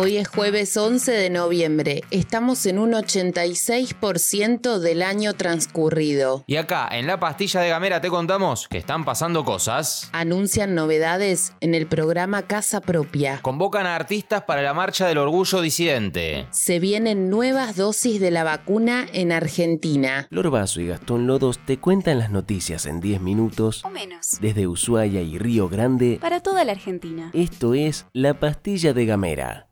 Hoy es jueves 11 de noviembre. Estamos en un 86% del año transcurrido. Y acá, en la pastilla de Gamera, te contamos que están pasando cosas. Anuncian novedades en el programa Casa Propia. Convocan a artistas para la Marcha del Orgullo Disidente. Se vienen nuevas dosis de la vacuna en Argentina. Lorbazo y Gastón Lodos te cuentan las noticias en 10 minutos o menos. desde Ushuaia y Río Grande. Para toda la Argentina. Esto es La Pastilla de Gamera.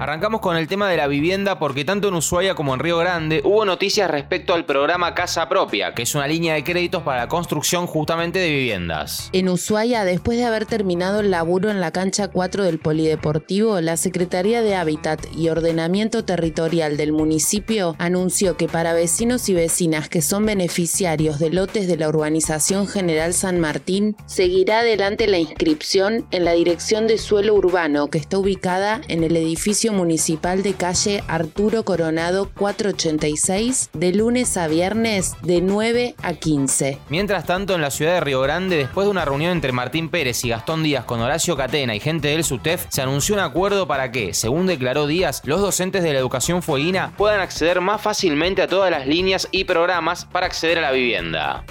Arrancamos con el tema de la vivienda porque tanto en Ushuaia como en Río Grande hubo noticias respecto al programa Casa Propia, que es una línea de créditos para la construcción justamente de viviendas. En Ushuaia, después de haber terminado el laburo en la cancha 4 del Polideportivo, la Secretaría de Hábitat y Ordenamiento Territorial del municipio anunció que para vecinos y vecinas que son beneficiarios de lotes de la urbanización General San Martín, seguirá adelante la inscripción en la Dirección de Suelo Urbano, que está ubicada en el edificio municipal de calle Arturo Coronado 486 de lunes a viernes de 9 a 15. Mientras tanto, en la ciudad de Río Grande, después de una reunión entre Martín Pérez y Gastón Díaz con Horacio Catena y gente del SUTEF, se anunció un acuerdo para que, según declaró Díaz, los docentes de la educación fueguina puedan acceder más fácilmente a todas las líneas y programas para acceder a la vivienda.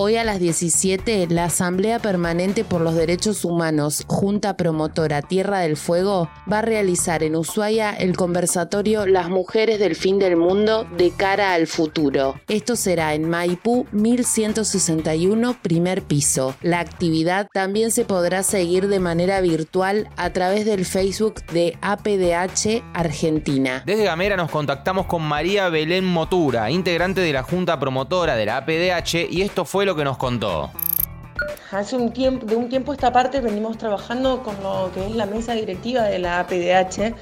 Hoy a las 17, la Asamblea Permanente por los Derechos Humanos, Junta Promotora Tierra del Fuego, va a realizar en Ushuaia el conversatorio Las Mujeres del Fin del Mundo de cara al futuro. Esto será en Maipú 1161, primer piso. La actividad también se podrá seguir de manera virtual a través del Facebook de APDH Argentina. Desde Gamera nos contactamos con María Belén Motura, integrante de la Junta Promotora de la APDH, y esto fue lo que nos contó. Hace un tiempo, de un tiempo esta parte venimos trabajando con lo que es la mesa directiva de la APDH,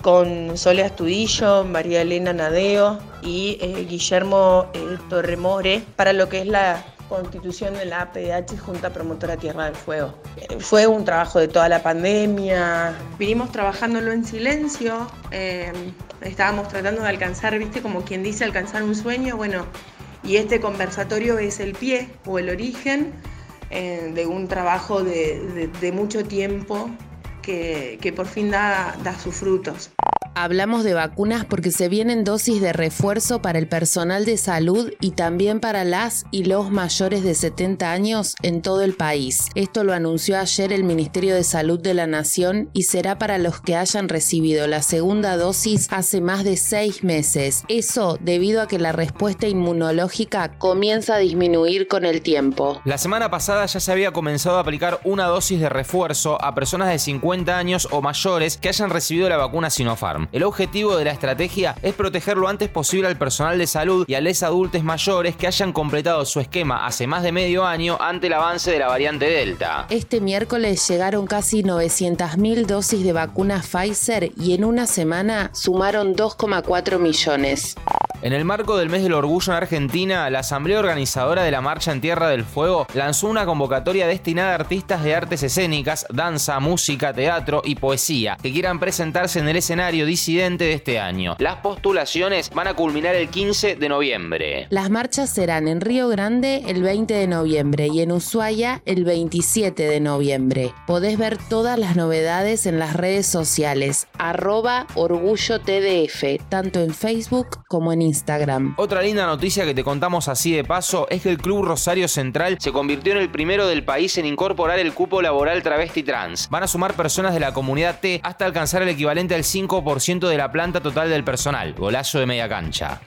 con Sole Astudillo, María Elena Nadeo y eh, Guillermo eh, Torremore, para lo que es la constitución de la APDH Junta Promotora Tierra del Fuego. Eh, fue un trabajo de toda la pandemia, vinimos trabajándolo en silencio, estábamos tratando de alcanzar, viste, como quien dice, alcanzar un sueño, bueno, y este conversatorio es el pie o el origen eh, de un trabajo de, mucho tiempo que, por fin da sus frutos. Hablamos de vacunas porque se vienen dosis de refuerzo para el personal de salud y también para las y los mayores de 70 años en todo el país. Esto lo anunció ayer el Ministerio de Salud de la Nación y será para los que hayan recibido la segunda dosis hace más de seis meses. Eso debido a que la respuesta inmunológica comienza a disminuir con el tiempo. La semana pasada ya se había comenzado a aplicar una dosis de refuerzo a personas de 50 años o mayores que hayan recibido la vacuna Sinopharm. El objetivo de la estrategia es proteger lo antes posible al personal de salud y a los adultos mayores que hayan completado su esquema hace más de medio año ante el avance de la variante Delta. Este miércoles llegaron casi 900.000 dosis de vacuna Pfizer y en una semana sumaron 2,4 millones. En el marco del mes del orgullo en Argentina, la Asamblea Organizadora de la Marcha en Tierra del Fuego lanzó una convocatoria destinada a artistas de artes escénicas, danza, música, teatro y poesía que quieran presentarse en el escenario disidente de este año. Las postulaciones van a culminar el 15 de noviembre. Las marchas serán en Río Grande el 20 de noviembre y en Ushuaia el 27 de noviembre. Podés ver todas las novedades en las redes sociales, arroba orgullo TDF, tanto en Facebook como en Instagram. Otra linda noticia que te contamos así de paso es que el Club Rosario Central se convirtió en el primero del país en incorporar el cupo laboral travesti trans. Van a sumar personas de la comunidad T hasta alcanzar el equivalente al 5% de la planta total del personal. Golazo de media cancha.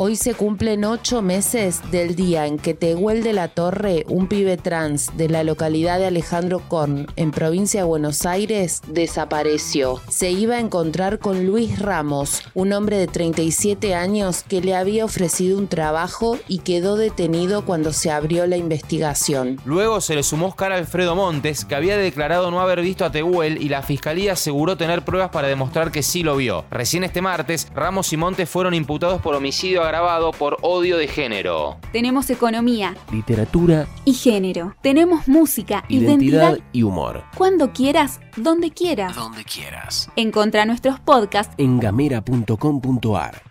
Hoy se cumplen ocho meses del día en que Tehuel de la Torre, un pibe trans de la localidad de Alejandro Korn, en provincia de Buenos Aires, desapareció. Se iba a encontrar con Luis Ramos, un hombre de 37 años que le había ofrecido un trabajo y quedó detenido cuando se abrió la investigación. Luego se le sumó Oscar Alfredo Montes, que había declarado no haber visto a Tehuel y la fiscalía aseguró tener pruebas para demostrar que sí lo vio. Recién este martes, Ramos y Montes fueron imputados por homicidio agravado por odio de género. Tenemos economía Literatura, y género. Tenemos música, identidad, identidad. y humor. Cuando quieras, donde quieras. Donde quieras. Encontra nuestros podcasts En gamera.com.ar.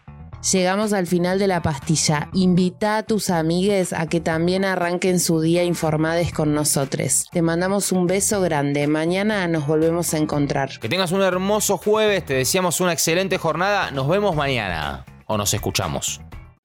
Llegamos al final de la pastilla. Invita a tus amigues a que también arranquen su día informados con nosotros. Te mandamos un beso grande. Mañana nos volvemos a encontrar. Que tengas un hermoso jueves, te deseamos una excelente jornada. Nos vemos mañana. O nos escuchamos.